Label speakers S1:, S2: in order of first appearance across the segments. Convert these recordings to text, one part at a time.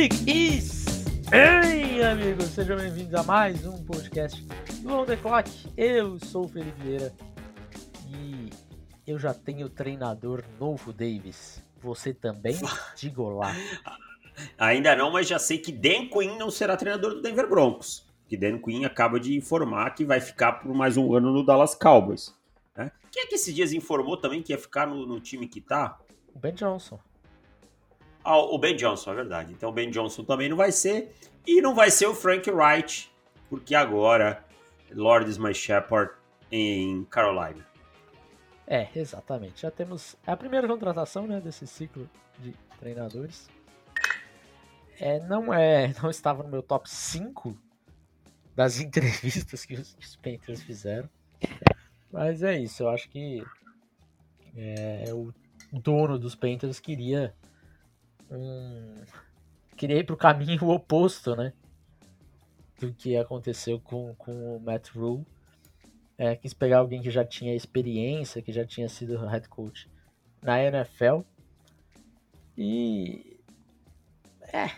S1: East! Ei, amigos, sejam bem-vindos a mais um podcast do On The Clock. Eu sou o Felipe Vieira e eu já tenho treinador novo, Davis. Você também? Diga lá.
S2: Ainda não, mas já sei que Dan Quinn não será treinador do Denver Broncos. Que Dan Quinn acaba de informar que vai ficar por mais um ano no Dallas Cowboys. Né? Quem é que esses dias informou também que ia ficar no, no time que tá?
S1: O Ben Johnson.
S2: Ah, o Ben Johnson, é verdade. Então o Ben Johnson também não vai ser. E não vai ser o Frank Wright, porque agora Lord is my shepherd em Carolina.
S1: É, exatamente. Já temos a primeira contratação né, desse ciclo de treinadores. É, não é, não estava no meu top 5 das entrevistas que os, os Panthers fizeram. Mas é isso, eu acho que é, o dono dos Panthers queria um, queria ir para o caminho oposto, né? Do que aconteceu com, com o Matt Rule. É, quis pegar alguém que já tinha experiência, que já tinha sido head coach na NFL. E. É.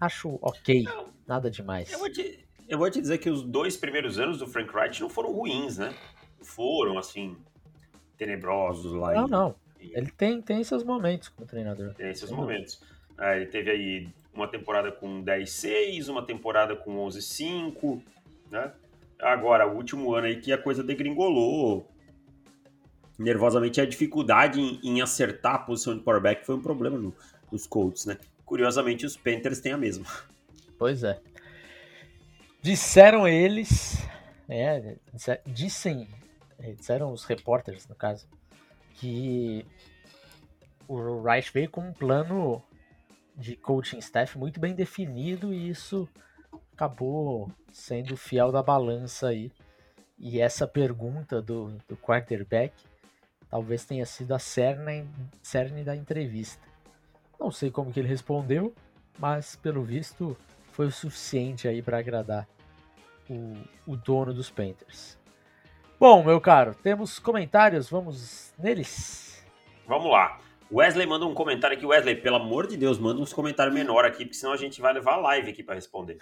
S1: Acho ok. Nada demais.
S2: Eu vou, te, eu vou te dizer que os dois primeiros anos do Frank Wright não foram ruins, né? Foram, assim, tenebrosos lá.
S1: Não, em, não. Ele tem, tem seus momentos como treinador.
S2: Tem esses momentos. Ele teve aí uma temporada com 10-6, uma temporada com 11-5, né? Agora, o último ano aí que a coisa degringolou. Nervosamente, a dificuldade em, em acertar a posição de quarterback foi um problema no, nos Colts, né? Curiosamente, os Panthers têm a mesma.
S1: Pois é. Disseram eles, é, dissem, é, disseram os repórteres, no caso, que o Rice veio com um plano de coaching staff muito bem definido e isso acabou sendo fiel da balança aí. E essa pergunta do, do quarterback talvez tenha sido a cerne, cerne da entrevista. Não sei como que ele respondeu, mas pelo visto foi o suficiente aí para agradar o, o dono dos Panthers. Bom, meu caro, temos comentários, vamos neles?
S2: Vamos lá. Wesley manda um comentário aqui. Wesley, pelo amor de Deus, manda uns comentários menor aqui, porque senão a gente vai levar a live aqui para responder.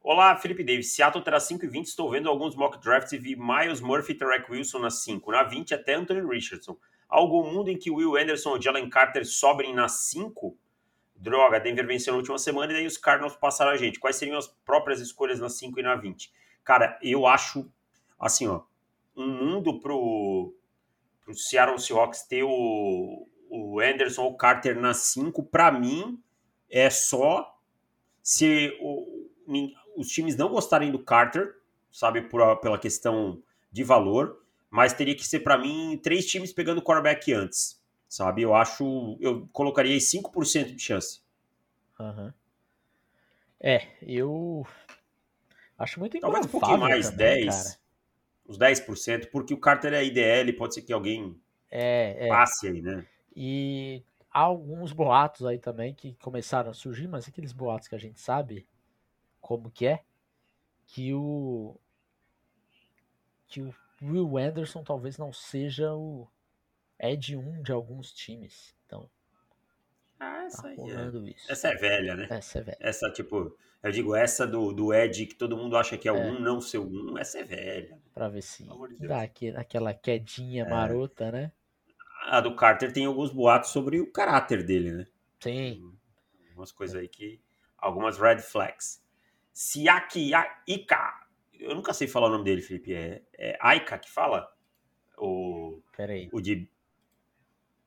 S2: Olá, Felipe Davis. Seattle terá 5 e 20. Estou vendo alguns mock drafts e vi Miles Murphy e Tarek Wilson na 5. Na 20 até Anthony Richardson. algum mundo em que Will Anderson ou Jalen Carter sobrem na 5? Droga, Denver venceu na última semana e daí os Cardinals passaram a gente. Quais seriam as próprias escolhas na 5 e na 20? Cara, eu acho, assim, ó, um mundo pro, pro Seattle Seahawks ter o, o Anderson ou Carter na 5, para mim, é só se o, os times não gostarem do Carter, sabe, por, pela questão de valor, mas teria que ser, para mim, três times pegando o quarterback antes, sabe? Eu acho, eu colocaria aí 5% de chance.
S1: Uhum. É, eu acho muito
S2: Talvez um pouquinho mais, também, 10, cara. Uns 10%, porque o Carter é IDL, pode ser que alguém
S1: é, é.
S2: passe aí, né?
S1: E há alguns boatos aí também que começaram a surgir, mas aqueles boatos que a gente sabe como que é, que o que o Will Anderson talvez não seja o Ed 1 de alguns times. Então,
S2: ah, essa tá aí é. Essa é velha, né?
S1: Essa é velha.
S2: Essa, tipo, eu digo, essa do, do Ed que todo mundo acha que é é. 1, não ser 1, essa é velha.
S1: Pra ver se de dá aquela quedinha é. marota, né?
S2: a do Carter tem alguns boatos sobre o caráter dele, né?
S1: Sim.
S2: Algumas coisas aí que. Algumas red flags. Siaki Ika. Eu nunca sei falar o nome dele, Felipe. É, é Aika que fala? O.
S1: Peraí.
S2: O de.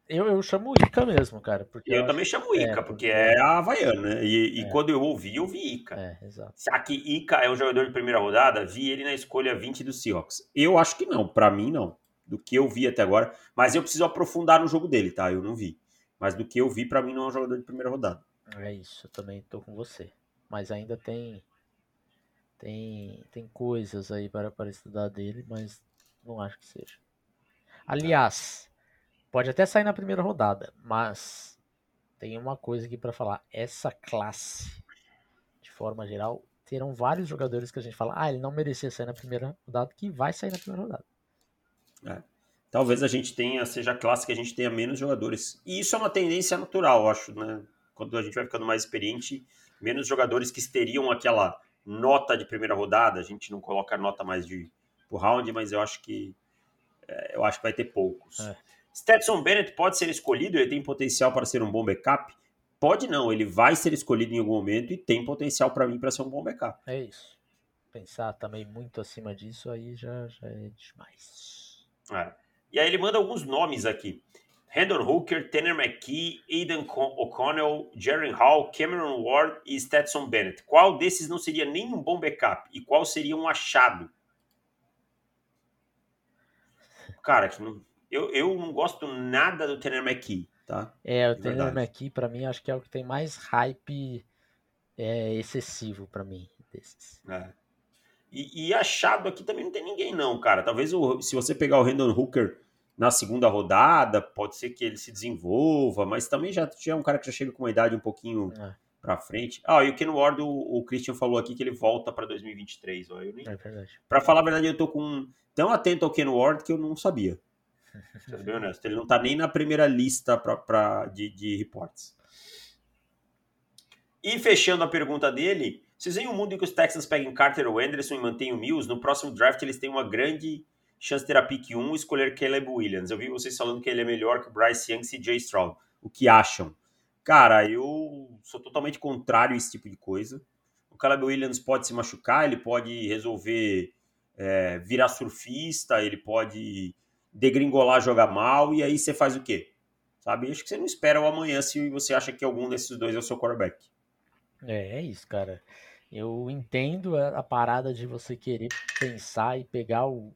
S1: Eu, eu chamo Ica mesmo, cara. Porque
S2: eu, eu também acho... chamo Ica, é, porque, é a Havaiana, né? E, e é. quando eu ouvi, eu vi Ica.
S1: É, exato.
S2: Siaki Ika é um jogador de primeira rodada, vi ele na escolha 20 do Seahawks. Eu acho que não, para mim não do que eu vi até agora. Mas eu preciso aprofundar no jogo dele, tá? Eu não vi. Mas do que eu vi, para mim não é um jogador de primeira rodada.
S1: É isso, eu também tô com você. Mas ainda tem tem tem coisas aí para, para estudar dele, mas não acho que seja. Aliás, pode até sair na primeira rodada, mas tem uma coisa aqui para falar. Essa classe, de forma geral, terão vários jogadores que a gente fala, ah, ele não merecia sair na primeira rodada, que vai sair na primeira rodada.
S2: É. Talvez a gente tenha, seja a classe que a gente tenha menos jogadores. E isso é uma tendência natural, acho, né? Quando a gente vai ficando mais experiente, menos jogadores que teriam aquela nota de primeira rodada. A gente não coloca nota mais de por round, mas eu acho que é, eu acho que vai ter poucos. É. Stetson Bennett pode ser escolhido, ele tem potencial para ser um bom backup? Pode não, ele vai ser escolhido em algum momento e tem potencial para mim para ser um bom backup.
S1: É isso. Pensar também muito acima disso aí já, já é demais.
S2: É. E aí ele manda alguns nomes aqui. Hendon Hooker, Tanner McKee, Aidan O'Connell, Jaren Hall, Cameron Ward e Stetson Bennett. Qual desses não seria nem um bom backup? E qual seria um achado? Cara, eu, eu não gosto nada do Tanner McKee, tá?
S1: É, o De Tanner McKee, pra mim, acho que é o que tem mais hype é, excessivo para mim desses.
S2: É. E, e, achado aqui também não tem ninguém, não, cara. Talvez o, se você pegar o Hendon Hooker na segunda rodada, pode ser que ele se desenvolva, mas também já, já é um cara que já chega com uma idade um pouquinho é. para frente. Ah, e o Ken Ward, o, o, Christian falou aqui que ele volta para 2023. Ó, eu nem... É verdade. Para falar a verdade, eu tô com tão atento ao Ken Ward que eu não sabia. Sendo bem honesto, ele não tá nem na primeira lista pra, pra, de, de reportes. E fechando a pergunta dele, vocês veem um mundo em que os Texans peguem Carter ou Anderson e mantêm o Mills, no próximo draft eles têm uma grande chance de ter a pick 1 e escolher Caleb Williams. Eu vi vocês falando que ele é melhor que Bryce Young e CJ Stroud. O que acham? Cara, eu sou totalmente contrário a esse tipo de coisa. O Caleb Williams pode se machucar, ele pode resolver é, virar surfista, ele pode degringolar, jogar mal, e aí você faz o quê? Sabe? Acho que você não espera o amanhã se você acha que algum desses dois é o seu quarterback.
S1: É, é isso, cara. Eu entendo a, parada de você querer pensar e pegar o,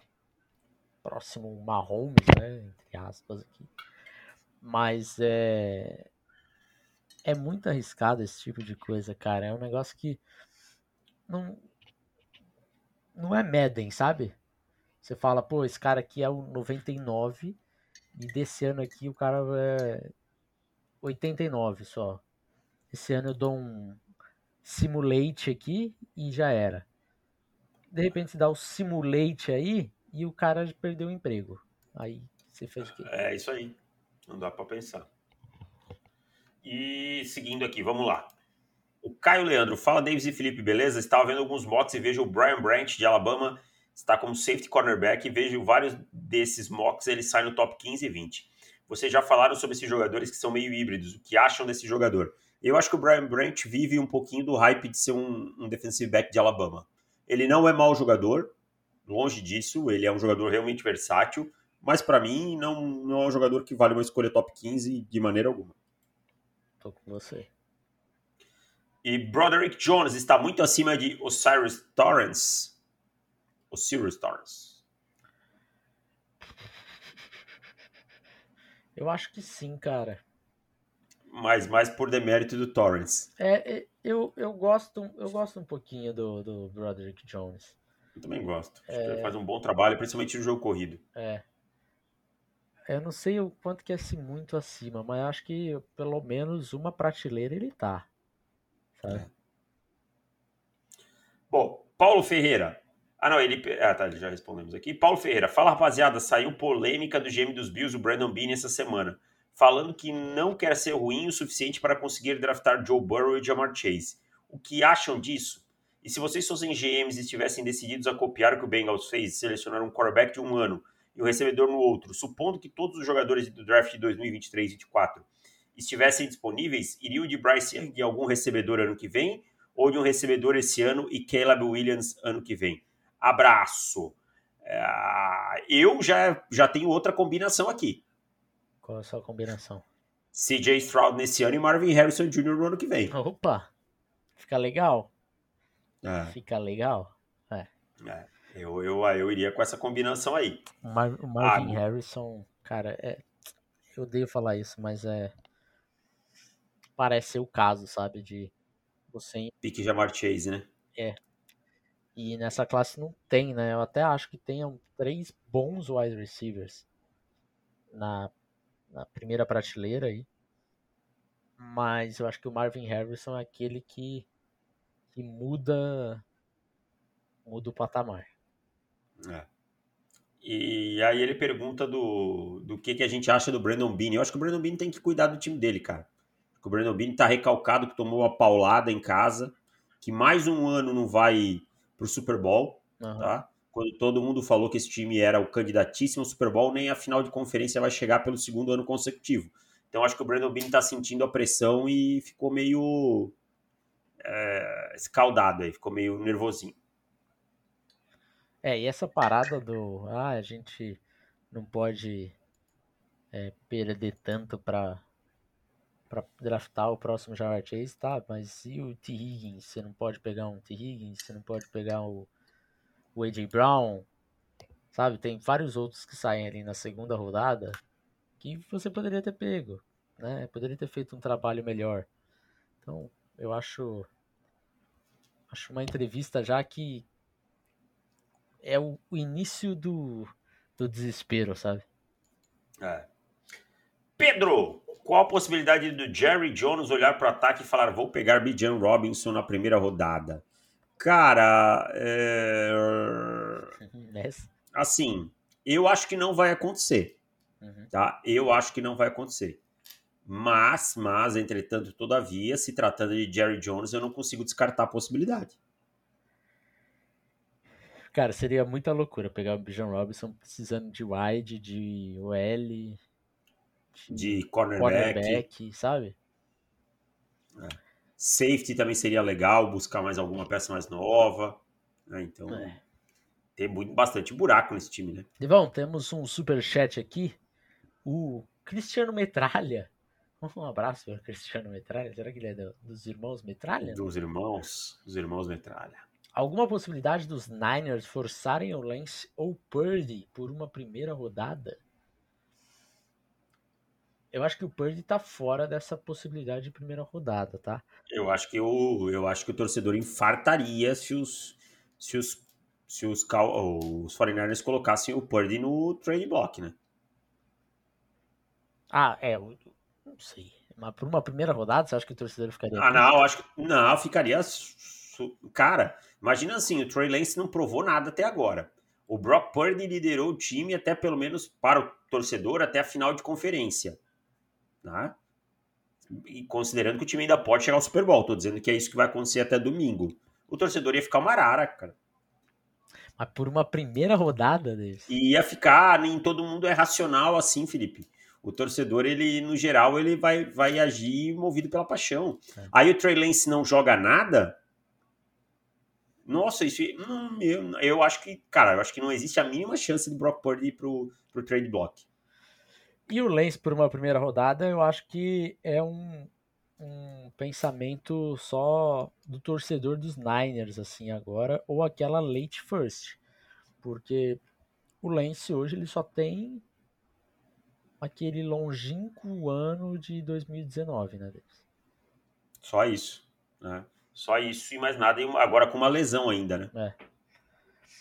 S1: próximo Mahomes, né, entre aspas aqui. Mas é é muito arriscado esse tipo de coisa, cara. É um negócio que não não é Madden, sabe? Você fala, pô, esse cara aqui é o 99 e desse ano aqui o cara é 89 só. Esse ano eu dou um simulate aqui e já era. De repente você dá o simulate aí, e o cara perdeu o emprego. Aí você fez o quê?
S2: É isso aí. Não dá para pensar. E seguindo aqui, vamos lá. O Caio Leandro, fala Davis e Felipe, beleza? Estava vendo alguns mocks e vejo o Brian Branch de Alabama está como safety cornerback e vejo vários desses mocks, ele sai no top 15 e 20. Vocês já falaram sobre esses jogadores que são meio híbridos, o que acham desse jogador? Eu acho que o Brian Branch vive um pouquinho do hype de ser um, um defensive back de Alabama. Ele não é mau jogador, longe disso, ele é um jogador realmente versátil, mas para mim não, não é um jogador que vale uma escolha top 15 de maneira alguma.
S1: Tô com você.
S2: E Broderick Jones está muito acima de Osiris Torrance. Osiris Torrance.
S1: Eu acho que sim, cara.
S2: Mas mais por demérito do Torrance.
S1: É, é eu, eu, gosto, eu gosto um pouquinho do, do Broderick Jones.
S2: Eu também gosto. Acho é... que ele faz um bom trabalho, principalmente no jogo corrido.
S1: É. Eu não sei o quanto que é assim, muito acima, mas acho que pelo menos uma prateleira ele tá. Sabe? É.
S2: Bom, Paulo Ferreira. Ah, não, ele. Ah, tá, já respondemos aqui. Paulo Ferreira. Fala, rapaziada. Saiu polêmica do GM dos Bills, o Brandon Bean, essa semana. Falando que não quer ser ruim o suficiente para conseguir draftar Joe Burrow e Jamar Chase. O que acham disso? E se vocês fossem GMs e estivessem decididos a copiar o que o Bengals fez, selecionar um quarterback de um ano e o um recebedor no outro, supondo que todos os jogadores do draft de 2023 e 2024 estivessem disponíveis, iriam de Bryce Young e algum recebedor ano que vem, ou de um recebedor esse ano e Caleb Williams ano que vem? Abraço! É, eu já, já tenho outra combinação aqui.
S1: Qual é a sua combinação?
S2: CJ Stroud nesse ano e Marvin Harrison Jr. no ano que vem.
S1: Opa! Fica legal. É. Fica legal. É.
S2: é. Eu, eu, eu iria com essa combinação aí.
S1: O, Mar o Marvin ah, Harrison, cara, é, eu odeio falar isso, mas é. Parece ser o caso, sabe? De você.
S2: Pique Jamar Chase, né?
S1: É. E nessa classe não tem, né? Eu até acho que tenham três bons wide receivers na, na primeira prateleira aí. Mas eu acho que o Marvin Harrison é aquele que que muda muda o patamar.
S2: É. E aí ele pergunta do, do que, que a gente acha do Brandon Bean. Eu acho que o Brandon Bean tem que cuidar do time dele, cara. o Brandon Beane está recalcado, que tomou uma paulada em casa, que mais um ano não vai para o Super Bowl, uhum. tá? Quando todo mundo falou que esse time era o candidatíssimo ao Super Bowl, nem a final de conferência vai chegar pelo segundo ano consecutivo. Então acho que o Brandon Beane está sentindo a pressão e ficou meio é, escaldado aí, ficou meio nervosinho.
S1: É, e essa parada do. Ah, a gente não pode é, perder tanto para para draftar o próximo Jamar Chase, tá? Mas e o T. Higgins? Você não pode pegar um T. Higgins, você não pode pegar o, o A.J. Brown, sabe? Tem vários outros que saem ali na segunda rodada que você poderia ter pego, né? Poderia ter feito um trabalho melhor. Então, eu acho acho uma entrevista já que é o, o início do, do desespero, sabe?
S2: É. Pedro, qual a possibilidade do Jerry Jones olhar para o ataque e falar: vou pegar Bijan Robinson na primeira rodada? Cara, é... assim, eu acho que não vai acontecer. Uhum. Tá? Eu acho que não vai acontecer. Mas, mas, entretanto, todavia, se tratando de Jerry Jones, eu não consigo descartar a possibilidade.
S1: Cara, seria muita loucura pegar o Bijan Robinson precisando de wide, de OL,
S2: de, cornerback. cornerback,
S1: sabe?
S2: É. Safety também seria legal, buscar mais alguma peça mais nova. Né? Então, é. tem muito, bastante buraco nesse time, né?
S1: Devão, temos um super chat aqui. O Cristiano Metralha. Um abraço para Cristiano Metralha. Será que ele é do, dos irmãos Metralha?
S2: Dos irmãos, dos irmãos Metralha.
S1: Alguma possibilidade dos Niners forçarem o Lance ou Purdy por uma primeira rodada? Eu acho que o Purdy tá fora dessa possibilidade de primeira rodada, tá?
S2: Eu acho que o, eu acho que o torcedor infartaria se os se os se os, os 49ers colocassem o Purdy no trade block, né?
S1: Ah, é, não sei. Mas por uma primeira rodada, você acha que o torcedor ficaria?
S2: Ah, não, eu acho que não, ficaria cara, Imagina assim, o Trey Lance não provou nada até agora. O Brock Purdy liderou o time até pelo menos para o torcedor até a final de conferência. Né? E considerando que o time ainda pode chegar ao Super Bowl, tô dizendo que é isso que vai acontecer até domingo. O torcedor ia ficar uma arara, cara.
S1: Mas por uma primeira rodada
S2: desse. Ia ficar, nem todo mundo é racional assim, Felipe. O torcedor, ele, no geral, ele vai, vai agir movido pela paixão. É. Aí o Trey Lance não joga nada, nossa, isso. Hum, eu, eu acho que, cara, eu acho que não existe a mínima chance de Brock Purdy ir pro, pro trade block.
S1: E o Lance por uma primeira rodada, eu acho que é um, um pensamento só do torcedor dos Niners, assim, agora, ou aquela late first. Porque o Lance hoje ele só tem aquele longínquo ano de 2019, né,
S2: Só isso, né? Só isso e mais nada, e agora com uma lesão ainda, né?
S1: É.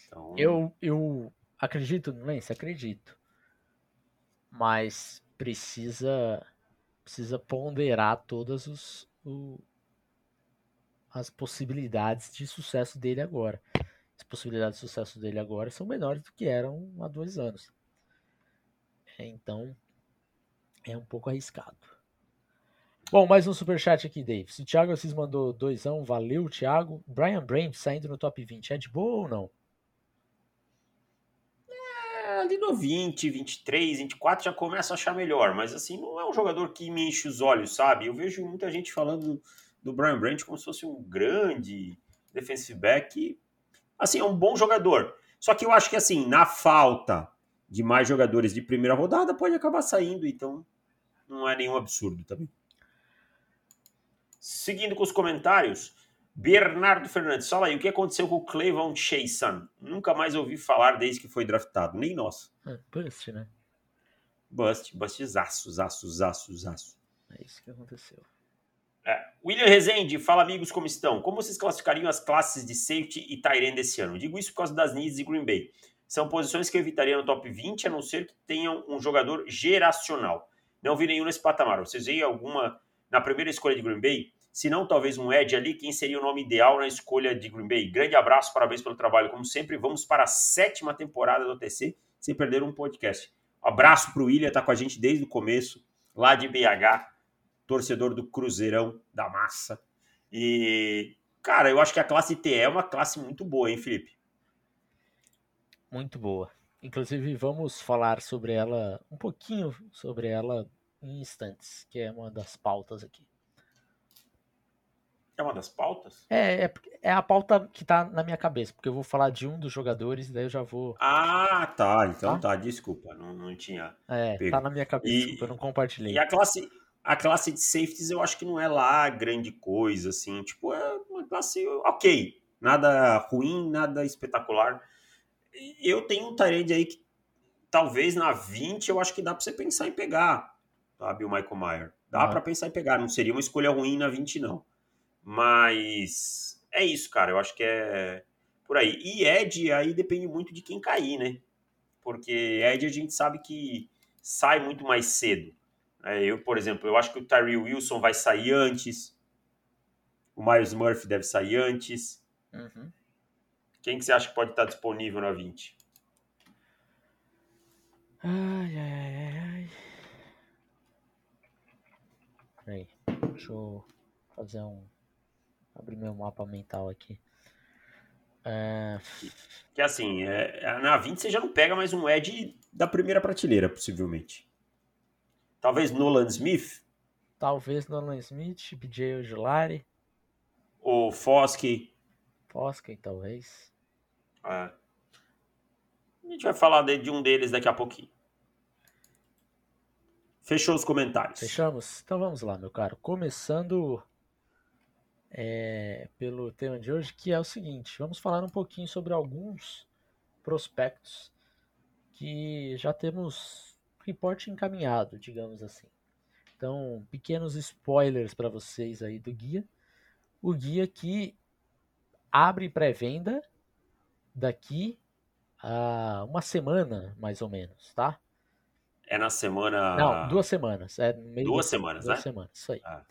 S1: Então... Eu, eu acredito no Lance, acredito. Mas precisa precisa ponderar todas os, o, as possibilidades de sucesso dele agora. As possibilidades de sucesso dele agora são menores do que eram há dois anos. Então é um pouco arriscado. Bom, mais um superchat aqui, Davis. O Thiago Assis mandou doisão, valeu, Thiago. Brian Brand saindo no top 20, é de boa ou não?
S2: Ali no 20, 23, 24 já começa a achar melhor, mas assim, não é um jogador que me enche os olhos, sabe? Eu vejo muita gente falando do, do Brian Brandt como se fosse um grande defensive back. Assim, é um bom jogador. Só que eu acho que assim, na falta de mais jogadores de primeira rodada, pode acabar saindo, então não é nenhum absurdo também. Seguindo com os comentários, Bernardo Fernandes, fala aí, o que aconteceu com o Clevon Chason? Nunca mais ouvi falar desde que foi draftado, nem nós.
S1: É, bust, né?
S2: Bust, bust, zaço, zaço, zaço, zaço.
S1: É isso que aconteceu.
S2: É. William Rezende, fala amigos, como estão? Como vocês classificariam as classes de safety e Tyrande desse ano? Digo isso por causa das needs de Green Bay. São posições que eu evitaria no top 20, a não ser que tenham um jogador geracional. Não vi nenhum nesse patamar. Vocês veem alguma na primeira escolha de Green Bay, se não talvez um Ed ali, quem seria o nome ideal na escolha de Green Bay? Grande abraço, parabéns pelo trabalho, como sempre. Vamos para a sétima temporada do OTC, sem perder um podcast. Abraço para o William, tá com a gente desde o começo, lá de BH. torcedor do Cruzeirão da Massa. E, cara, eu acho que a classe T é uma classe muito boa, hein, Felipe?
S1: Muito boa. Inclusive, vamos falar sobre ela, um pouquinho sobre ela em instantes, que é uma das pautas aqui.
S2: É uma das pautas?
S1: É, é, é, a pauta que tá na minha cabeça, porque eu vou falar de um dos jogadores, daí eu já vou.
S2: Ah, tá. Então tá, tá desculpa, não, não tinha.
S1: É, pego. tá na minha cabeça, e, desculpa, eu não compartilhei.
S2: E a classe, a classe de safeties eu acho que não é lá grande coisa, assim. Tipo, é uma classe ok. Nada ruim, nada espetacular. Eu tenho um Tyrande aí que talvez na 20 eu acho que dá pra você pensar em pegar, sabe? O Michael Mayer. Dá ah. para pensar em pegar. Não seria uma escolha ruim na 20, não. Mas é isso, cara. Eu acho que é por aí. E Ed, aí depende muito de quem cair, né? Porque Ed a gente sabe que sai muito mais cedo. É, eu, por exemplo, eu acho que o Tyree Wilson vai sair antes. O Miles Murphy deve sair antes. Uhum. Quem que você acha que pode estar disponível na 20?
S1: Ai, ai, ai, ai. Peraí, deixa eu fazer um abrir meu mapa mental aqui.
S2: É... Que assim, é, na 20 você já não pega mais um Ed da primeira prateleira, possivelmente. Talvez Nolan Smith?
S1: Talvez Nolan Smith, BJ Ojulari.
S2: O Foskey.
S1: Foskey, talvez.
S2: É. A gente vai falar de, de um deles daqui a pouquinho. Fechou os comentários.
S1: Fechamos? Então vamos lá, meu caro. Começando é, pelo tema de hoje, que é o seguinte: vamos falar um pouquinho sobre alguns prospectos que já temos reporte encaminhado, digamos assim. Então, pequenos spoilers para vocês aí do guia. O guia que abre pré-venda daqui a uma semana, mais ou menos, tá?
S2: É na semana.
S1: Não, duas semanas. É
S2: duas semanas,
S1: duas
S2: né?
S1: semanas, isso aí. Ah.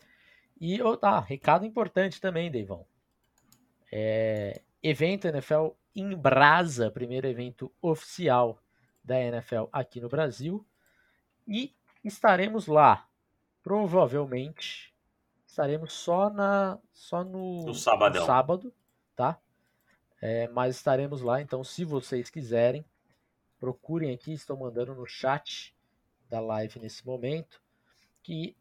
S1: E, ah, recado importante também, Deivão. É, evento NFL em Brasa, primeiro evento oficial da NFL aqui no Brasil. E estaremos lá. Provavelmente estaremos só na só no,
S2: no, sábado,
S1: no sábado, tá? É, mas estaremos lá, então se vocês quiserem, procurem aqui, estou mandando no chat da live nesse momento, que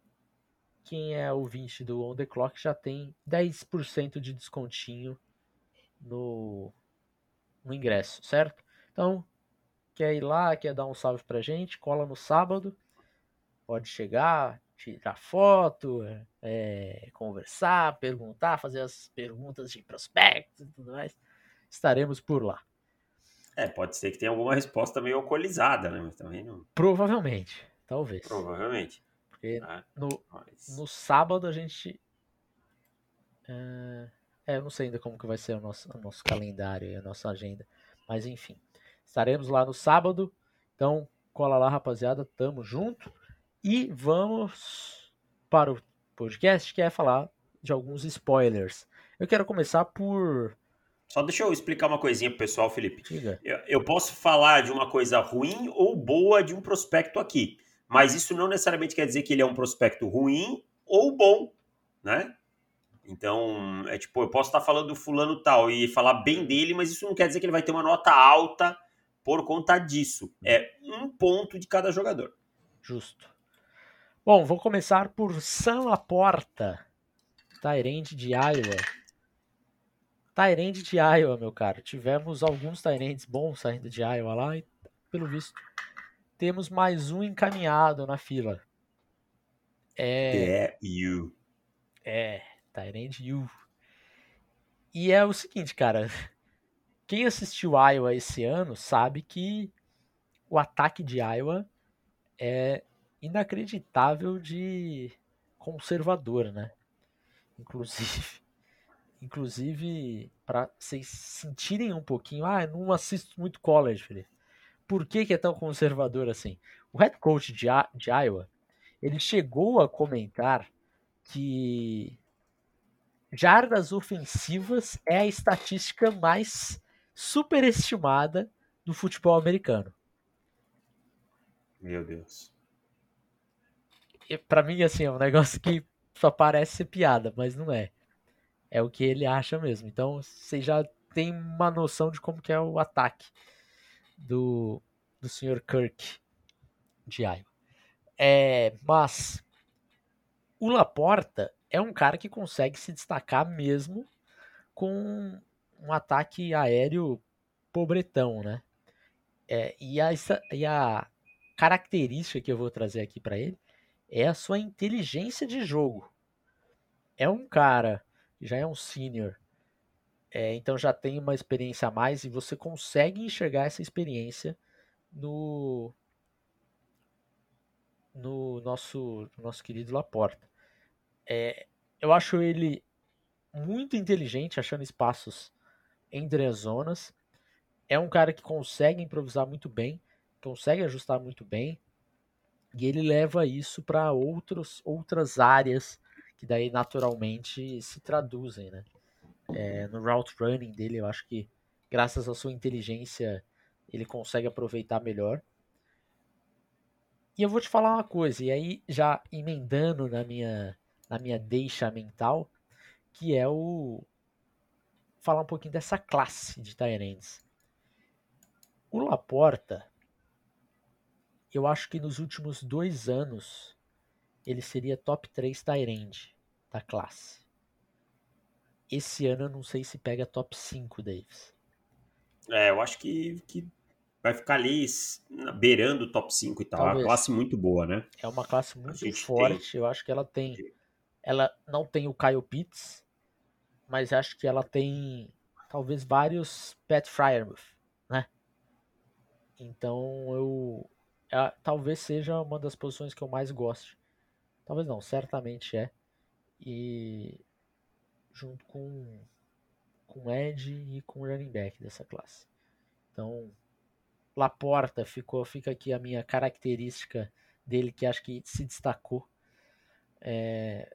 S1: quem é ouvinte do On The Clock já tem 10% de descontinho no, no ingresso, certo? Então, quer ir lá, quer dar um salve pra gente, cola no sábado, pode chegar, tirar foto, é, conversar, perguntar, fazer as perguntas de prospectos e tudo mais. Estaremos por lá.
S2: É, pode ser que tenha alguma resposta meio alcoolizada, né? Mas também não.
S1: Provavelmente, talvez.
S2: Provavelmente.
S1: Porque ah, no, no sábado a gente. É, é, eu não sei ainda como que vai ser o nosso, o nosso calendário e a nossa agenda. Mas enfim. Estaremos lá no sábado. Então, cola lá, rapaziada. Tamo junto. E vamos para o podcast que é falar de alguns spoilers. Eu quero começar por.
S2: Só deixa eu explicar uma coisinha pro pessoal, Felipe. Eu, eu posso falar de uma coisa ruim ou boa de um prospecto aqui mas isso não necessariamente quer dizer que ele é um prospecto ruim ou bom, né? Então, é tipo, eu posso estar falando do fulano tal e falar bem dele, mas isso não quer dizer que ele vai ter uma nota alta por conta disso. É um ponto de cada jogador.
S1: Justo. Bom, vou começar por Sam Laporta, Tyrande de Iowa. Tyrande de Iowa, meu caro. Tivemos alguns Tyrands bons saindo de Iowa lá e, pelo visto, temos mais um encaminhado na fila.
S2: É. You.
S1: É, Tyrande You. E é o seguinte, cara. Quem assistiu Iowa esse ano sabe que o ataque de Iowa é inacreditável de conservador, né? Inclusive, inclusive para vocês sentirem um pouquinho, ah, eu não assisto muito college, Felipe por que, que é tão conservador assim? O head coach de, de Iowa, ele chegou a comentar que jardas ofensivas é a estatística mais superestimada do futebol americano.
S2: Meu Deus.
S1: Para mim, assim, é um negócio que só parece ser piada, mas não é. É o que ele acha mesmo. Então você já tem uma noção de como que é o ataque do, do Sr. Kirk de Iowa. É, mas o Laporta é um cara que consegue se destacar mesmo com um ataque aéreo pobretão, né? É, e, a, e a característica que eu vou trazer aqui para ele é a sua inteligência de jogo. É um cara que já é um senior, é, então já tem uma experiência a mais e você consegue enxergar essa experiência no no nosso nosso querido Laporta. É, eu acho ele muito inteligente, achando espaços entre as zonas. É um cara que consegue improvisar muito bem, consegue ajustar muito bem, e ele leva isso para outras áreas que daí naturalmente se traduzem, né? É, no route running dele, eu acho que graças à sua inteligência ele consegue aproveitar melhor. E eu vou te falar uma coisa, e aí já emendando na minha na minha deixa mental, que é o falar um pouquinho dessa classe de Tyrants. O Laporta, eu acho que nos últimos dois anos ele seria top 3 Tyrande da classe. Esse ano eu não sei se pega top 5, Davis.
S2: É, eu acho que, que vai ficar ali beirando o top 5 e tal. Talvez. É uma classe muito boa, né?
S1: É uma classe muito forte. Tem... Eu acho que ela tem. Ela não tem o Kyle Pitts, mas acho que ela tem talvez vários Pat Fryermuth, né? Então eu. É, talvez seja uma das posições que eu mais gosto. Talvez não, certamente é. E junto com com Ed e com o running back dessa classe. Então, Laporta ficou, fica aqui a minha característica dele que acho que se destacou. É,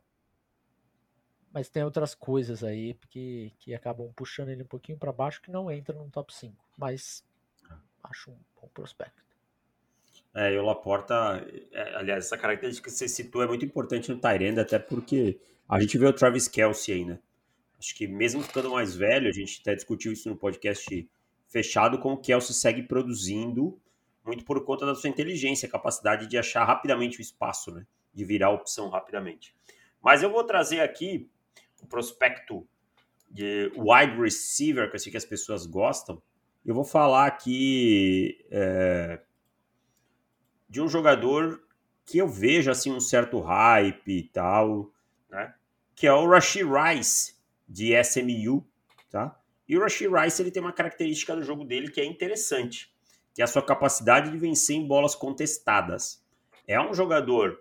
S1: mas tem outras coisas aí que, que acabam puxando ele um pouquinho para baixo que não entra no top 5. Mas acho um bom prospecto.
S2: É, e o Laporta, é, aliás, essa característica que você citou é muito importante no Tyrande, até porque a gente vê o Travis Kelsey aí, né? Acho que mesmo ficando mais velho, a gente até discutiu isso no podcast fechado, como o Kelsey segue produzindo, muito por conta da sua inteligência, capacidade de achar rapidamente o espaço, né? De virar opção rapidamente. Mas eu vou trazer aqui o prospecto de wide receiver, que eu sei que as pessoas gostam. Eu vou falar aqui é, de um jogador que eu vejo assim um certo hype e tal, né? Que é o Rashid Rice de SMU, tá? E o Rashid Rice ele tem uma característica do jogo dele que é interessante, que é a sua capacidade de vencer em bolas contestadas. É um jogador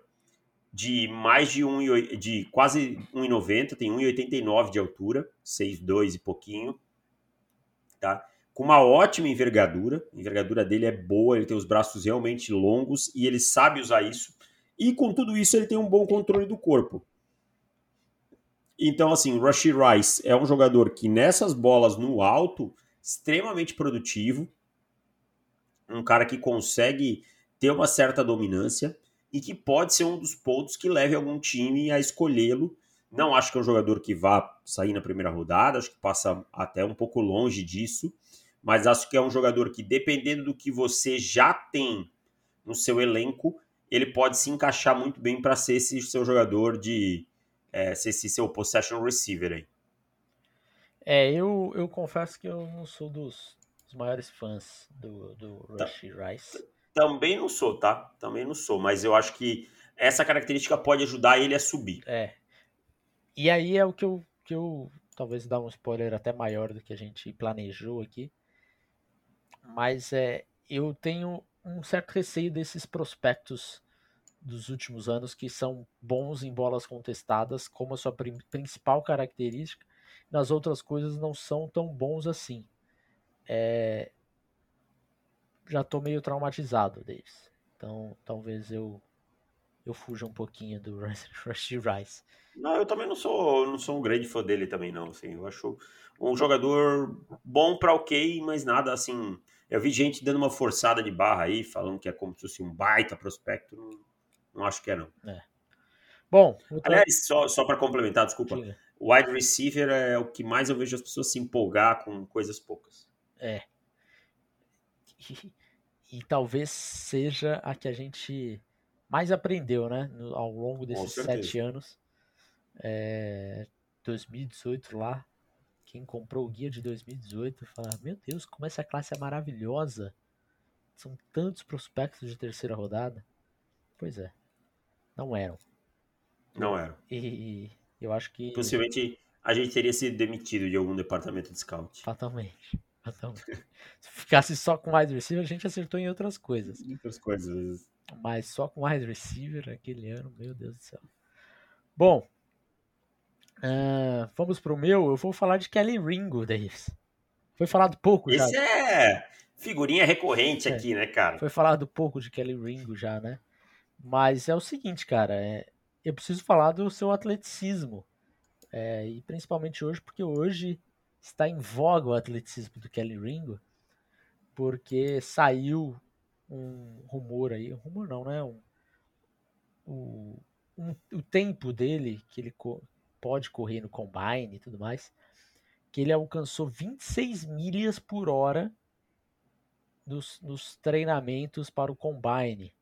S2: de mais de um de quase 1,90, tem 1,89 de altura, 6,2 e pouquinho, tá? com uma ótima envergadura. A envergadura dele é boa, ele tem os braços realmente longos e ele sabe usar isso. E com tudo isso, ele tem um bom controle do corpo. Então, assim, Rashid Rice é um jogador que nessas bolas no alto, extremamente produtivo, um cara que consegue ter uma certa dominância e que pode ser um dos pontos que leve algum time a escolhê-lo. Não acho que é um jogador que vá sair na primeira rodada, acho que passa até um pouco longe disso mas acho que é um jogador que, dependendo do que você já tem no seu elenco, ele pode se encaixar muito bem para ser esse seu jogador de é, ser esse seu possession receiver aí.
S1: É, eu, eu confesso que eu não sou dos, dos maiores fãs do, do tá. Rashid Rice.
S2: Também não sou, tá? Também não sou, mas eu acho que essa característica pode ajudar ele a subir.
S1: É. E aí é o que eu, que eu talvez dar um spoiler até maior do que a gente planejou aqui mas é, eu tenho um certo receio desses prospectos dos últimos anos que são bons em bolas contestadas como a sua principal característica, nas outras coisas não são tão bons assim. É, já estou meio traumatizado deles, então talvez eu eu fuja um pouquinho do Rush Rice.
S2: Não, eu também não sou não sou um grande fã dele também não, assim, eu acho um jogador bom para ok, mas nada assim eu vi gente dando uma forçada de barra aí, falando que é como se fosse um baita prospecto. Não, acho que é, não. É.
S1: Bom,
S2: aliás, só, só para complementar, desculpa. Diga. O wide receiver é o que mais eu vejo as pessoas se empolgar com coisas poucas.
S1: É. E, e talvez seja a que a gente mais aprendeu, né? No, ao longo desses sete anos. É, 2018 lá. Quem comprou o guia de 2018 fala: Meu Deus, como essa classe é maravilhosa! São tantos prospectos de terceira rodada. Pois é, não eram.
S2: Não eram.
S1: E eu acho que.
S2: Possivelmente a gente teria sido demitido de algum departamento de scout.
S1: Fatalmente. Fatalmente. Se ficasse só com wide receiver, a gente acertou em outras coisas.
S2: Outras coisas.
S1: Mas só com wide receiver aquele ano, meu Deus do céu. Bom, uh, vamos pro meu. Eu vou falar de Kelly Ringo, Davis. Foi falado pouco
S2: Esse já. Esse é figurinha recorrente é. aqui, né, cara?
S1: Foi falado pouco de Kelly Ringo já, né? Mas é o seguinte, cara. É, eu preciso falar do seu atleticismo. É, e principalmente hoje, porque hoje está em voga o atleticismo do Kelly Ringo, porque saiu um rumor aí, um rumor não, né? Um, o, um, o tempo dele, que ele co pode correr no combine e tudo mais, que ele alcançou 26 milhas por hora nos, nos treinamentos para o combine.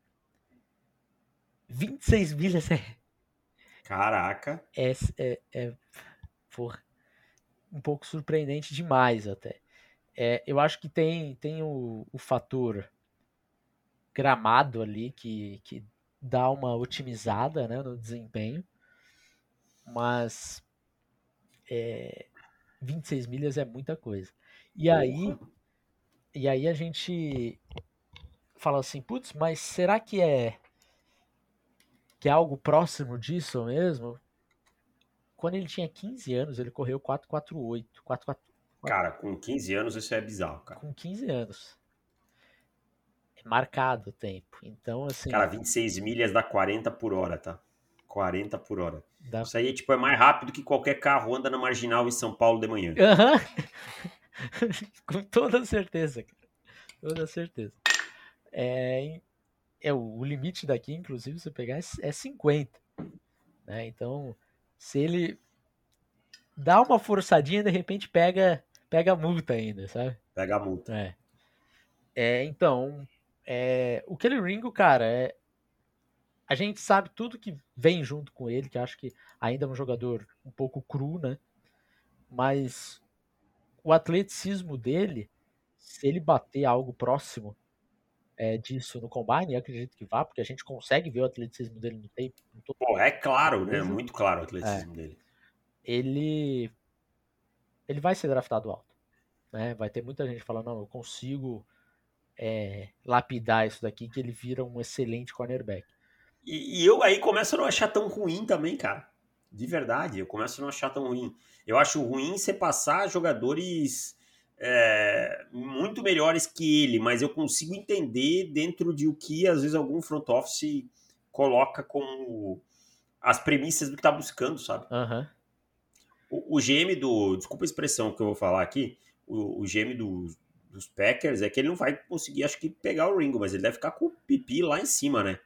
S1: 26 milhas é
S2: Caraca.
S1: É, é, é por, um pouco surpreendente demais até. É, eu acho que tem, tem o, o fator gramado ali que, que dá uma otimizada né, no desempenho, mas é, 26 milhas é muita coisa. E aí, e aí a gente fala assim, putz, mas será que é que é algo próximo disso mesmo. Quando ele tinha 15 anos, ele correu 448. 4,
S2: Cara, com 15 anos isso é bizarro, cara.
S1: Com 15 anos. É marcado o tempo. Então, assim.
S2: Cara, 26 milhas dá 40 por hora, tá? 40 por hora. Dá... Isso aí tipo, é mais rápido que qualquer carro anda na marginal em São Paulo de manhã.
S1: Uhum. com toda certeza, cara. Toda certeza. É, é o, limite daqui, inclusive, você pegar é, 50. É né? Então, se ele dá uma forçadinha, de repente pega pega a multa ainda, sabe?
S2: Pega a multa.
S1: É. é então, é, o Kelly Ringo, cara, é, a gente sabe tudo que vem junto com ele, que acho que ainda é um jogador um pouco cru, né? Mas o atleticismo dele, se ele bater algo próximo é, disso no combine, acredito que vá, porque a gente consegue ver o atleticismo dele no tape.
S2: No Pô, é claro, né? Muito claro o atleticismo é. dele.
S1: Ele ele vai ser draftado alto. Né? Vai ter muita gente falando, não, eu consigo é, lapidar isso daqui, que ele vira um excelente cornerback.
S2: E, e, eu aí começo a não achar tão ruim também, cara. De verdade, eu começo a não achar tão ruim. Eu acho ruim você passar jogadores é, muito melhores que ele, mas eu consigo entender dentro de o que às vezes algum front office coloca como as premissas do que tá buscando, sabe?
S1: Uhum.
S2: O, o, GM do. Desculpa a expressão que eu vou falar aqui. O, o GM do, dos Packers é que ele não vai conseguir, acho que, pegar o Ringo, mas ele deve ficar com o pipi lá em cima, né?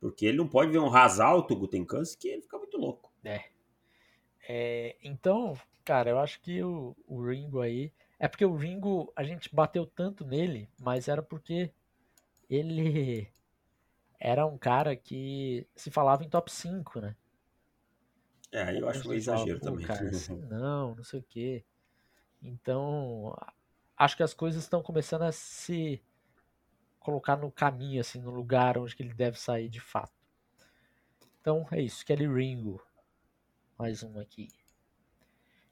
S2: Porque ele não pode ver um ras alto, Gutenkans, que ele fica muito louco.
S1: É. é. Então, cara, eu acho que o, o Ringo aí é porque o Ringo, a gente bateu tanto nele, mas era porque ele era um cara que se falava em top 5, né?
S2: É, eu acho um exagero também.
S1: Cara, assim, não, não sei o quê. Então, acho que as coisas estão começando a se colocar no caminho, assim, no lugar onde ele deve sair de fato. Então, é isso. Kelly Ringo. Mais um aqui.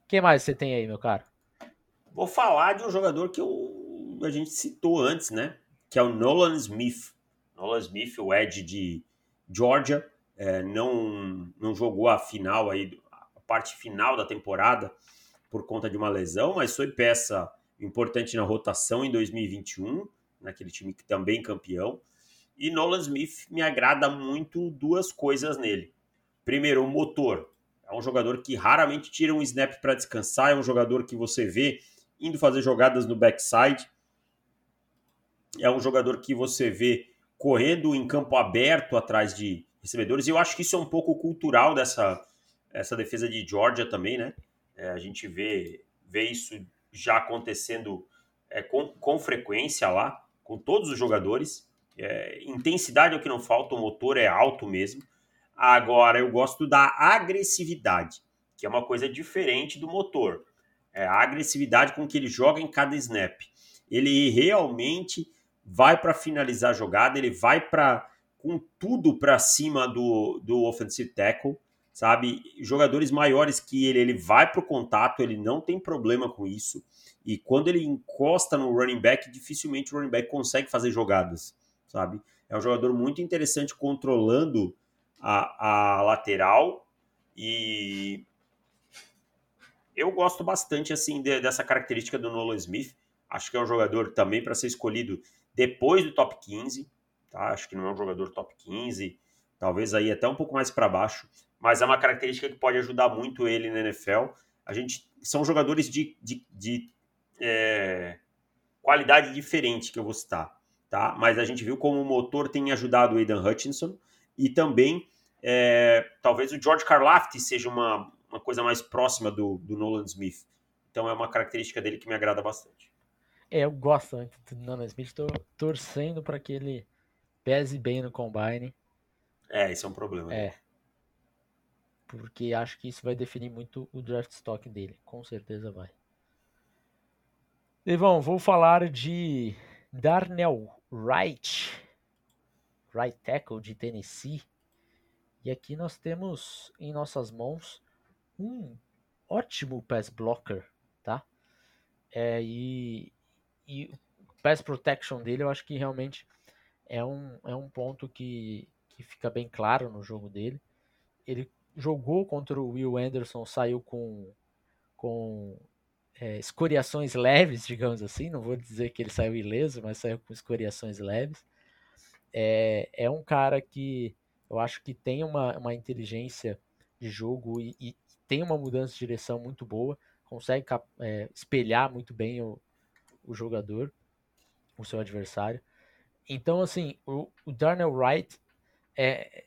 S1: Quem mais você tem aí, meu caro?
S2: Vou falar de um jogador que eu, a gente citou antes, né? Que é o Nolan Smith. Nolan Smith, o Ed de Georgia, é, não, não jogou a final aí, a parte final da temporada por conta de uma lesão, mas foi peça importante na rotação em 2021, naquele time que também campeão. E Nolan Smith me agrada muito duas coisas nele. Primeiro, o motor. É um jogador que raramente tira um snap para descansar, é um jogador que você vê indo fazer jogadas no backside. É um jogador que você vê correndo em campo aberto atrás de, recebedores. E eu acho que isso é um pouco cultural dessa essa defesa de Georgia também, né? É, a gente vê, vê isso já acontecendo é, com, com frequência lá, com todos os jogadores. É, intensidade é o que não falta, o motor é alto mesmo. Agora, eu gosto da agressividade, que é uma coisa diferente do motor. É a agressividade com que ele joga em cada snap. Ele realmente vai para finalizar a jogada, ele vai para com tudo para cima do, do offensive tackle, sabe? Jogadores maiores que ele, ele vai para o contato, ele não tem problema com isso. E quando ele encosta no running back, dificilmente o running back consegue fazer jogadas, sabe? É um jogador muito interessante controlando a, a lateral e eu gosto bastante assim de, dessa característica do Nolan Smith. Acho que é um jogador também para ser escolhido depois do top 15, tá? Acho que não é um jogador top 15, talvez aí até um pouco mais para baixo, mas é uma característica que pode ajudar muito ele na NFL. A gente são jogadores de, de, de é, qualidade diferente que eu vou citar, tá? Mas a gente viu como o motor tem ajudado o Aidan Hutchinson e também é, talvez o George Karlaftis seja uma, uma coisa mais próxima do, do Nolan Smith. Então é uma característica dele que me agrada bastante.
S1: É, eu gosto muito do Nolan Smith, estou torcendo para que ele pese bem no combine.
S2: É, isso é um problema.
S1: É. Né? Porque acho que isso vai definir muito o draft stock dele. Com certeza vai. Levão, vou falar de Darnell Wright, right tackle de Tennessee. E aqui nós temos em nossas mãos um ótimo pass blocker, tá? É, e, e o pass protection dele eu acho que realmente é um, é um ponto que, que fica bem claro no jogo dele. Ele jogou contra o Will Anderson, saiu com, com é, escoriações leves, digamos assim. Não vou dizer que ele saiu ileso, mas saiu com escoriações leves. É, é um cara que eu acho que tem uma, uma inteligência de jogo e, e tem uma mudança de direção muito boa, consegue é, espelhar muito bem o, o jogador, o seu adversário. Então, assim, o, o Darnell Wright é,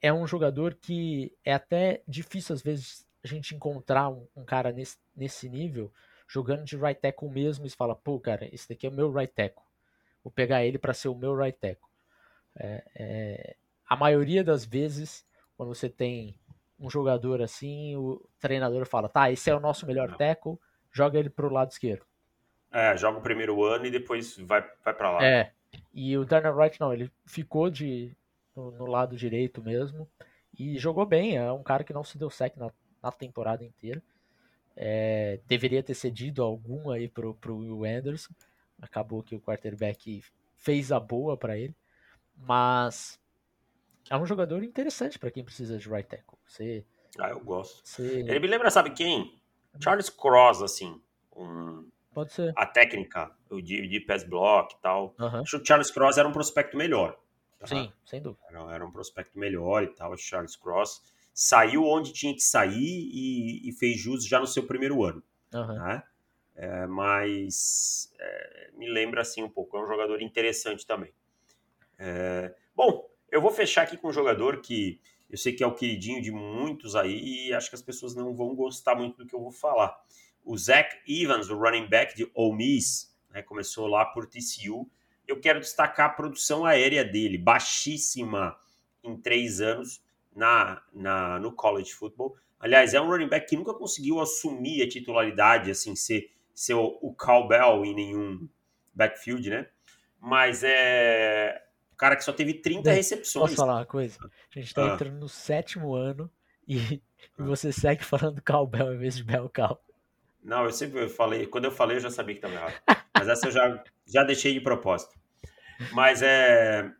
S1: é um jogador que é até difícil às vezes a gente encontrar um, um cara nesse, nesse nível jogando de right tackle mesmo e fala, pô, cara, esse daqui é o meu right tackle. Vou pegar ele para ser o meu right tackle. É, é, a maioria das vezes, quando você tem um jogador assim, o treinador fala, tá, esse é o nosso melhor tackle, joga ele pro lado esquerdo.
S2: É, joga o primeiro ano e depois vai, vai para lá.
S1: É, e o Darnell Wright não, ele ficou de no, no, lado direito mesmo e jogou bem, é um cara que não se deu sec na, na temporada inteira. É, deveria ter cedido algum aí pro, pro Will Anderson, acabou que o quarterback fez a boa para ele, mas é um jogador interessante para quem precisa de right tackle. Você,
S2: ah, eu gosto. Você... Ele me lembra, sabe quem? Charles Cross, assim. Um...
S1: Pode ser.
S2: A técnica, o de, de pass block e tal. Uhum. Acho que o Charles Cross era um prospecto melhor.
S1: Tá? Sim, sem dúvida.
S2: Era, era, um prospecto melhor e tal, o Charles Cross. Saiu onde tinha que sair e, e fez jus já no seu primeiro ano. Uhum. Né? É, mas é, me lembra assim um pouco. É um jogador interessante também. É, bom, eu vou fechar aqui com um jogador que eu sei que é o queridinho de muitos aí e acho que as pessoas não vão gostar muito do que eu vou falar. O Zach Evans, o running back de Ole Miss, né, começou lá por TCU. Eu quero destacar a produção aérea dele, baixíssima em três anos na, na, no college football. Aliás, é um running back que nunca conseguiu assumir a titularidade, assim, ser, ser o, o cowbell em nenhum backfield, né? Mas é o cara que só teve 30 recepções.
S1: Posso falar uma coisa? A gente tá ah. entrando no sétimo ano e, e você segue falando cowbell em vez de bell cow.
S2: Não, eu sempre falei, quando eu falei eu já sabia que estava errado. Mas essa eu já, já deixei de propósito. Mas é.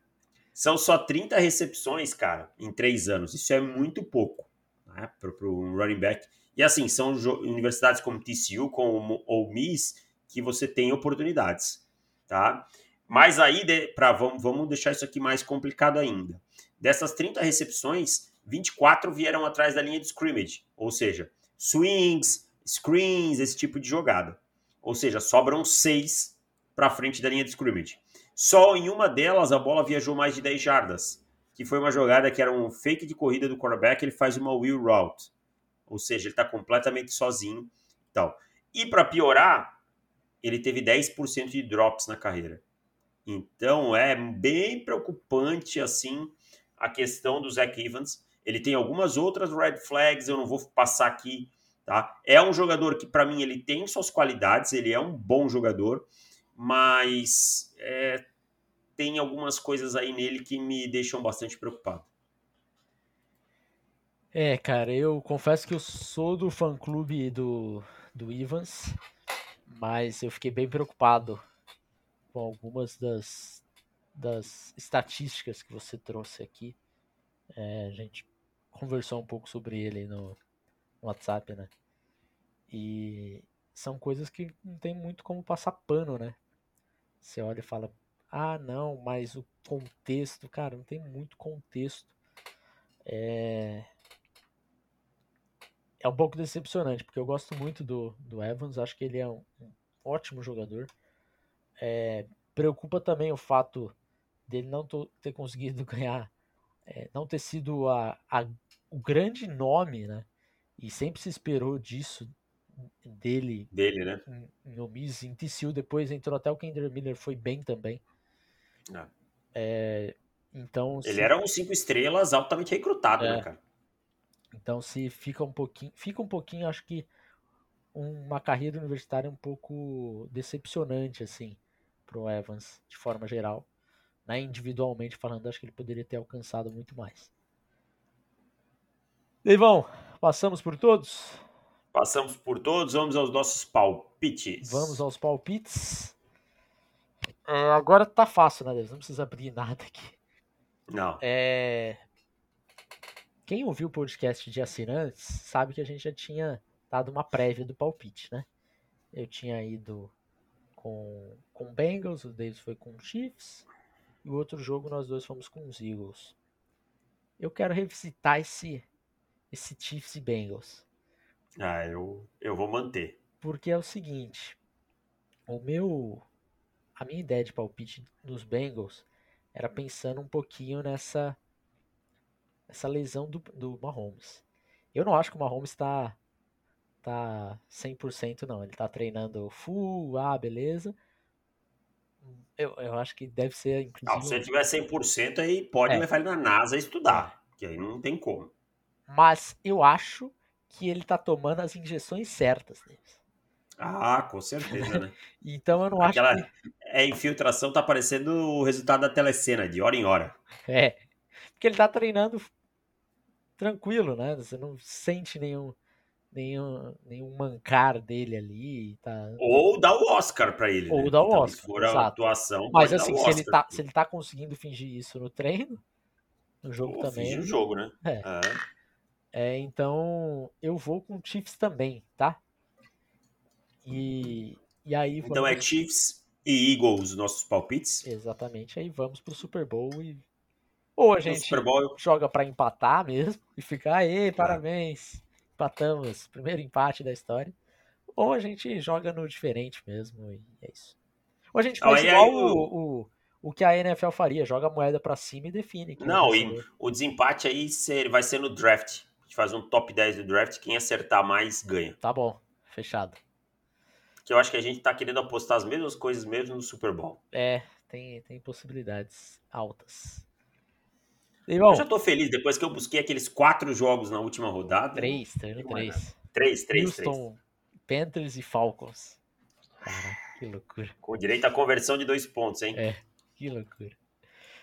S2: São só 30 recepções, cara, em três anos. Isso é muito pouco né, para um running back. E assim, são universidades como TCU, como Ole Miss, que você tem oportunidades, tá? Mas aí, para vamos, vamos deixar isso aqui mais complicado ainda. Dessas 30 recepções, 24 vieram atrás da linha de scrimmage, ou seja, swings, screens, esse tipo de jogada. Ou seja, sobram seis para frente da linha de scrimmage. Só em uma delas a bola viajou mais de 10 jardas. que foi uma jogada que era um fake de corrida do quarterback, ele faz uma wheel route. Ou seja, ele está completamente sozinho. Então, e para piorar, ele teve 10% de drops na carreira. Então é bem preocupante assim a questão do Zach Evans. Ele tem algumas outras red flags, eu não vou passar aqui, tá? É um jogador que para mim ele tem suas qualidades, ele é um bom jogador, mas é, tem algumas coisas aí nele que me deixam bastante preocupado.
S1: É, cara, eu confesso que eu sou do fã-clube do, do Evans, mas eu fiquei bem preocupado com algumas das, das estatísticas que você trouxe aqui. É, a gente conversou um pouco sobre ele no, no WhatsApp, né? E são coisas que não tem muito como passar pano, né? Você olha e fala, ah, não, mas o contexto, cara, não tem muito contexto. É, é um pouco decepcionante, porque eu gosto muito do, do Evans, acho que ele é um, um ótimo jogador. É, preocupa também o fato dele não ter conseguido ganhar, é, não ter sido a, a, o grande nome, né? E sempre se esperou disso dele.
S2: Dele, né?
S1: Em, em Omis, em TCU, depois entrou até o Kendra Miller, foi bem também. Ah. É, então,
S2: ele se... era um cinco estrelas altamente recrutado, é, né, cara?
S1: Então se fica um pouquinho, fica um pouquinho, acho que uma carreira universitária um pouco decepcionante assim para o Evans de forma geral, né? Individualmente falando, acho que ele poderia ter alcançado muito mais. Deivão, passamos por todos?
S2: Passamos por todos, vamos aos nossos palpites.
S1: Vamos aos palpites. É, agora tá fácil, né, Deus? Não precisa abrir nada aqui.
S2: Não.
S1: É, quem ouviu o podcast de assinantes sabe que a gente já tinha dado uma prévia do palpite, né? Eu tinha ido com com Bengals, o Davis foi com Chiefs, e o outro jogo nós dois fomos com os Eagles. Eu quero revisitar esse esse Chiefs e Bengals.
S2: Ah, eu eu vou manter.
S1: Porque é o seguinte, o meu a minha ideia de palpite nos Bengals era pensando um pouquinho nessa essa lesão do, do Mahomes. Eu não acho que o Mahomes está tá 100% não. Ele está treinando full, ah, beleza. Eu, eu acho que deve ser, inclusive...
S2: Não, se ele tiver 100% aí pode é. levar ele na NASA estudar, é. que aí não tem como.
S1: Mas eu acho que ele está tomando as injeções certas.
S2: Ah, com certeza, né?
S1: então eu não
S2: Aquela
S1: acho que...
S2: É, infiltração tá parecendo o resultado da telecena, de hora em hora.
S1: É, porque ele tá treinando tranquilo, né? Você não sente nenhum nenhum, nenhum mancar dele ali. Tá...
S2: Ou dá o Oscar para ele.
S1: Ou
S2: né?
S1: dá o Oscar.
S2: Se for a atuação.
S1: Mas assim, se ele, tá, se ele tá conseguindo fingir isso no treino, no jogo também.
S2: Finge no jogo, né?
S1: É. é. é. Então, eu vou com Chiefs também, tá? E, e aí.
S2: Vamos... Então é Chiefs e Eagles, nossos palpites?
S1: Exatamente. Aí vamos pro Super Bowl e ou a gente joga para empatar mesmo e ficar, aí, parabéns, empatamos, primeiro empate da história. Ou a gente joga no diferente mesmo e é isso. Ou a gente faz igual aí, o, o, o, que a NFL faria, joga a moeda para cima e define.
S2: Não, e o desempate aí vai ser no draft. A gente faz um top 10 do draft, quem acertar mais ganha.
S1: Tá bom, fechado.
S2: Que eu acho que a gente tá querendo apostar as mesmas coisas mesmo no Super Bowl.
S1: É, tem, tem possibilidades altas.
S2: Eu já tô feliz depois que eu busquei aqueles quatro jogos na última rodada.
S1: Três, treino três.
S2: Três, três,
S1: Houston, três. Panthers e Falcons. Cara, que loucura.
S2: Com direito à conversão de dois pontos, hein?
S1: É, que loucura.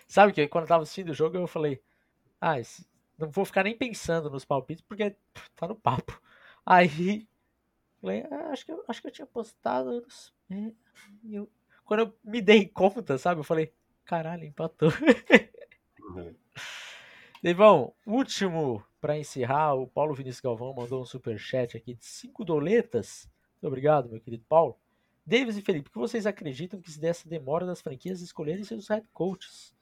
S1: Sabe que quando eu tava assistindo o jogo, eu falei, ah, esse... não vou ficar nem pensando nos palpites, porque tá no papo. Aí, falei, ah, acho, que eu, acho que eu tinha postado. É, eu... Quando eu me dei conta, sabe, eu falei, caralho, empatou. Uhum. Devão, último para encerrar, o Paulo Vinícius Galvão mandou um super chat aqui de cinco doletas. Muito obrigado, meu querido Paulo. Davis e Felipe, o que vocês acreditam que se dessa demora das franquias escolherem seus head coaches?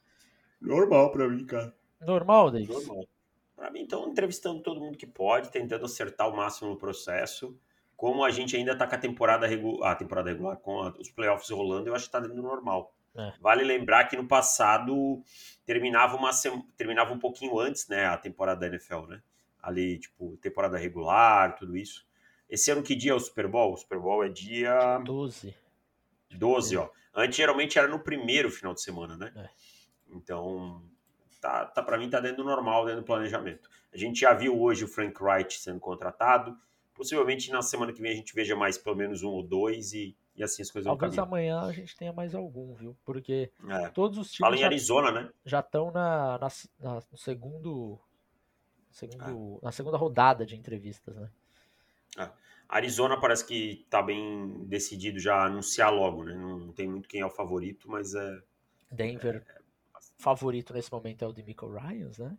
S2: Normal para mim, cara.
S1: Normal, Davis? Normal.
S2: Para mim, estão entrevistando todo mundo que pode, tentando acertar o máximo no processo. Como a gente ainda está com a temporada regular, a temporada regular, com a, os playoffs rolando, eu acho que está dando normal. É. Vale lembrar que no passado terminava, uma, terminava um pouquinho antes, né, a temporada da NFL, né? Ali, tipo, temporada regular, tudo isso. Esse ano que dia é o Super Bowl? O Super Bowl é dia...
S1: 12.
S2: 12, é. ó. Antes, geralmente, era no primeiro final de semana, né? É. Então, tá, tá para mim, tá dentro do normal, dentro do planejamento. A gente já viu hoje o Frank Wright sendo contratado. Possivelmente, na semana que vem, a gente veja mais pelo menos um ou dois e e assim as coisas
S1: Talvez vão amanhã a gente tenha mais algum, viu? Porque
S2: é.
S1: todos os times.
S2: Fala em Arizona, já, né?
S1: Já estão na, na, na, no segundo. segundo é. Na segunda rodada de entrevistas, né?
S2: É. Arizona parece que tá bem decidido já anunciar logo, né? Não tem muito quem é o favorito, mas é.
S1: Denver, é, favorito nesse momento é o de Michael Ryans, né?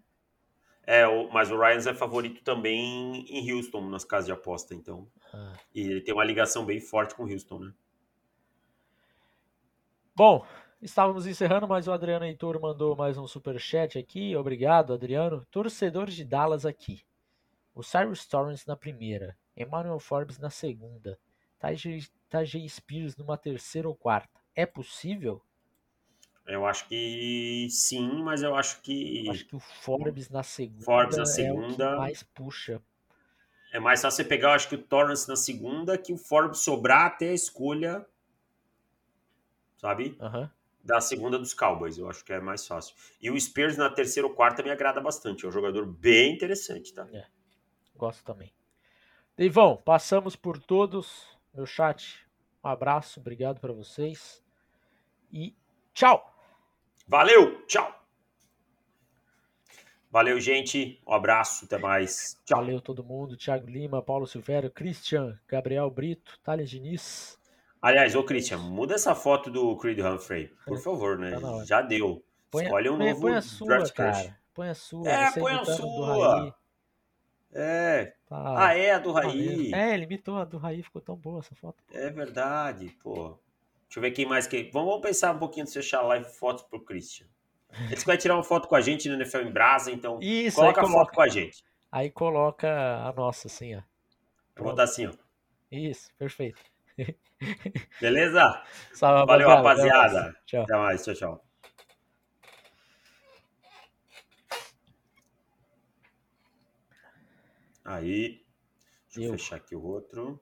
S2: É, mas o Ryans é favorito também em Houston, nas casas de aposta, então. Ah. E ele tem uma ligação bem forte com Houston, né?
S1: Bom, estávamos encerrando, mas o Adriano Heitor mandou mais um super chat aqui. Obrigado, Adriano. Torcedores de Dallas aqui. O Cyrus Torrance na primeira, Emmanuel Forbes na segunda, Tajay Spears numa terceira ou quarta. É possível?
S2: Eu acho que sim, mas eu acho que.
S1: Eu acho que o Forbes na segunda.
S2: Forbes na segunda.
S1: É mais puxa.
S2: É mais só você pegar, eu acho que o Torrance na segunda, que o Forbes sobrar até a escolha sabe?
S1: Uhum.
S2: Da segunda dos Cowboys, eu acho que é mais fácil. E o Spears na terceira ou quarta me agrada bastante. É um jogador bem interessante, tá?
S1: É. Gosto também. Deivão, passamos por todos. Meu chat, um abraço, obrigado para vocês. E tchau!
S2: Valeu, tchau! Valeu, gente. Um abraço, até mais.
S1: Tchau. Valeu todo mundo. Thiago Lima, Paulo Silvério, Christian, Gabriel Brito, Thales Diniz.
S2: Aliás, ô Christian, muda essa foto do Creed Humphrey, por favor, né? Tá Já deu. Põe, Escolhe um
S1: põe,
S2: novo
S1: põe a sua,
S2: draft
S1: cara. Põe a sua.
S2: É, põe a sua. É. Tá. Ah, é a do Raí.
S1: Tá é, ele imitou a do Raí, ficou tão boa essa foto.
S2: É verdade, pô. Deixa eu ver quem mais que. Vamos pensar um pouquinho de fechar live fotos pro Christian. Ele vai tirar uma foto com a gente no NFL em Brasa, então
S1: Isso,
S2: coloca
S1: a
S2: coloca. foto com a gente.
S1: Aí coloca a nossa, assim, ó.
S2: Eu vou dar assim, ó.
S1: Isso, perfeito.
S2: Beleza?
S1: Salve,
S2: Valeu, rapaziada.
S1: rapaziada. Tchau.
S2: Até mais. Tchau, tchau. Aí. Deixa eu, eu fechar aqui o outro.